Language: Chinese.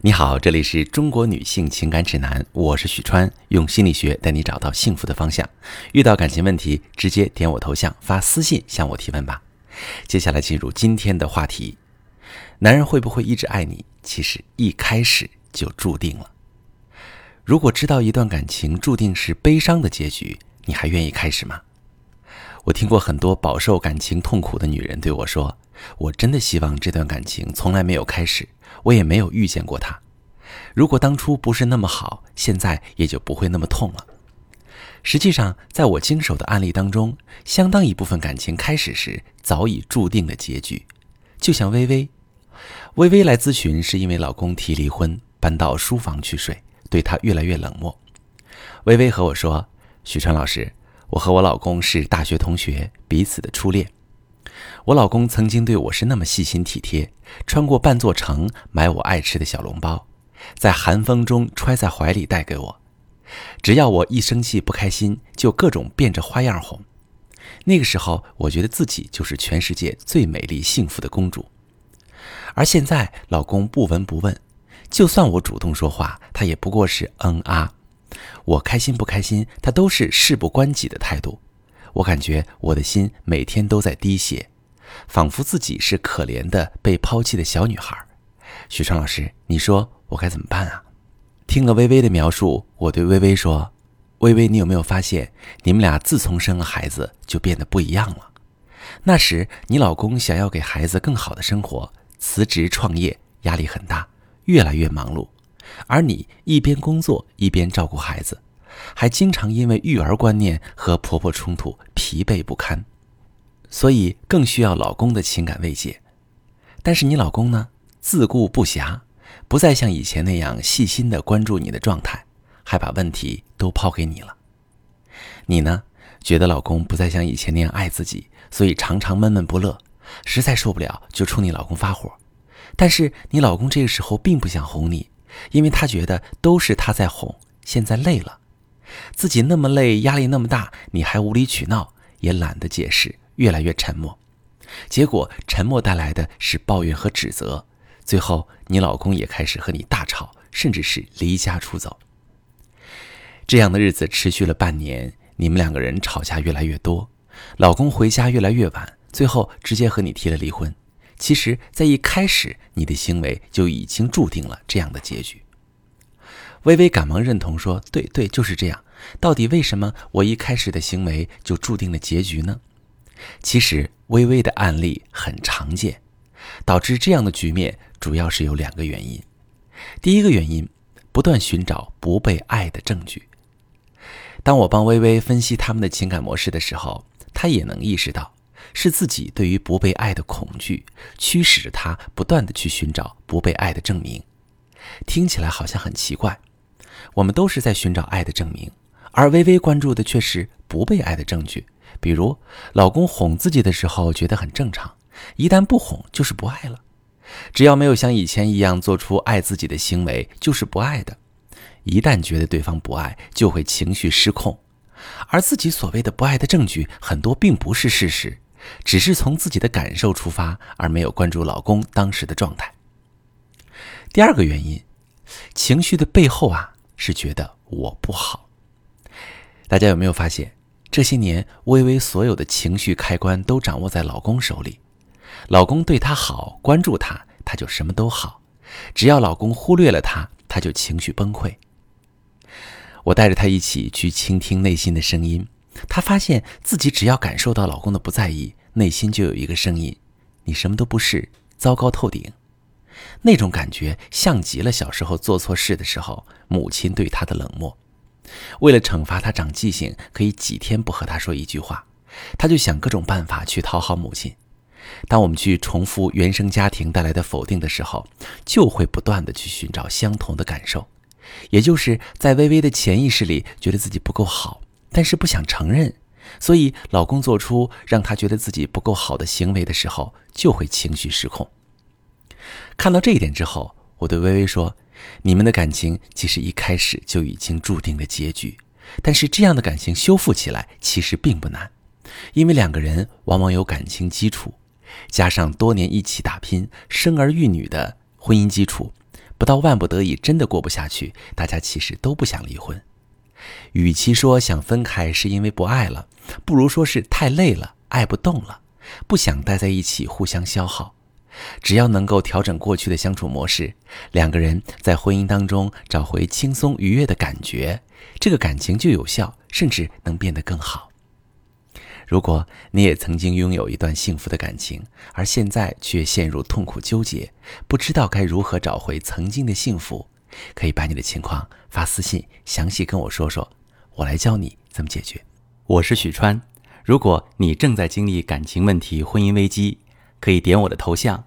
你好，这里是中国女性情感指南，我是许川，用心理学带你找到幸福的方向。遇到感情问题，直接点我头像发私信向我提问吧。接下来进入今天的话题：男人会不会一直爱你？其实一开始就注定了。如果知道一段感情注定是悲伤的结局，你还愿意开始吗？我听过很多饱受感情痛苦的女人对我说：“我真的希望这段感情从来没有开始。”我也没有遇见过他。如果当初不是那么好，现在也就不会那么痛了。实际上，在我经手的案例当中，相当一部分感情开始时早已注定了结局。就像微微，微微来咨询是因为老公提离婚，搬到书房去睡，对她越来越冷漠。微微和我说：“许川老师，我和我老公是大学同学，彼此的初恋。”我老公曾经对我是那么细心体贴，穿过半座城买我爱吃的小笼包，在寒风中揣在怀里带给我。只要我一生气不开心，就各种变着花样哄。那个时候，我觉得自己就是全世界最美丽幸福的公主。而现在，老公不闻不问，就算我主动说话，他也不过是嗯啊。我开心不开心，他都是事不关己的态度。我感觉我的心每天都在滴血，仿佛自己是可怜的被抛弃的小女孩。许川老师，你说我该怎么办啊？听了微微的描述，我对微微说：“微微，你有没有发现，你们俩自从生了孩子就变得不一样了？那时你老公想要给孩子更好的生活，辞职创业，压力很大，越来越忙碌，而你一边工作一边照顾孩子。”还经常因为育儿观念和婆婆冲突疲惫不堪，所以更需要老公的情感慰藉。但是你老公呢，自顾不暇，不再像以前那样细心的关注你的状态，还把问题都抛给你了。你呢，觉得老公不再像以前那样爱自己，所以常常闷闷不乐，实在受不了就冲你老公发火。但是你老公这个时候并不想哄你，因为他觉得都是他在哄，现在累了。自己那么累，压力那么大，你还无理取闹，也懒得解释，越来越沉默。结果，沉默带来的是抱怨和指责。最后，你老公也开始和你大吵，甚至是离家出走。这样的日子持续了半年，你们两个人吵架越来越多，老公回家越来越晚，最后直接和你提了离婚。其实，在一开始，你的行为就已经注定了这样的结局。微微赶忙认同说：“对对，就是这样。到底为什么我一开始的行为就注定了结局呢？”其实，微微的案例很常见，导致这样的局面主要是有两个原因。第一个原因，不断寻找不被爱的证据。当我帮微微分析他们的情感模式的时候，她也能意识到，是自己对于不被爱的恐惧驱使着她不断的去寻找不被爱的证明。听起来好像很奇怪。我们都是在寻找爱的证明，而微微关注的却是不被爱的证据。比如，老公哄自己的时候觉得很正常，一旦不哄就是不爱了。只要没有像以前一样做出爱自己的行为，就是不爱的。一旦觉得对方不爱，就会情绪失控。而自己所谓的不爱的证据，很多并不是事实，只是从自己的感受出发，而没有关注老公当时的状态。第二个原因，情绪的背后啊。是觉得我不好，大家有没有发现，这些年微微所有的情绪开关都掌握在老公手里，老公对她好，关注她，她就什么都好；只要老公忽略了她，她就情绪崩溃。我带着她一起去倾听内心的声音，她发现自己只要感受到老公的不在意，内心就有一个声音：你什么都不是，糟糕透顶。那种感觉像极了小时候做错事的时候，母亲对他的冷漠。为了惩罚他长记性，可以几天不和他说一句话，他就想各种办法去讨好母亲。当我们去重复原生家庭带来的否定的时候，就会不断的去寻找相同的感受，也就是在微微的潜意识里觉得自己不够好，但是不想承认，所以老公做出让他觉得自己不够好的行为的时候，就会情绪失控。看到这一点之后，我对微微说：“你们的感情其实一开始就已经注定了结局，但是这样的感情修复起来其实并不难，因为两个人往往有感情基础，加上多年一起打拼、生儿育女的婚姻基础，不到万不得已真的过不下去，大家其实都不想离婚。与其说想分开是因为不爱了，不如说是太累了，爱不动了，不想待在一起互相消耗。只要能够调整过去的相处模式，两个人在婚姻当中找回轻松愉悦的感觉，这个感情就有效，甚至能变得更好。如果你也曾经拥有一段幸福的感情，而现在却陷入痛苦纠结，不知道该如何找回曾经的幸福，可以把你的情况发私信，详细跟我说说，我来教你怎么解决。我是许川，如果你正在经历感情问题、婚姻危机，可以点我的头像，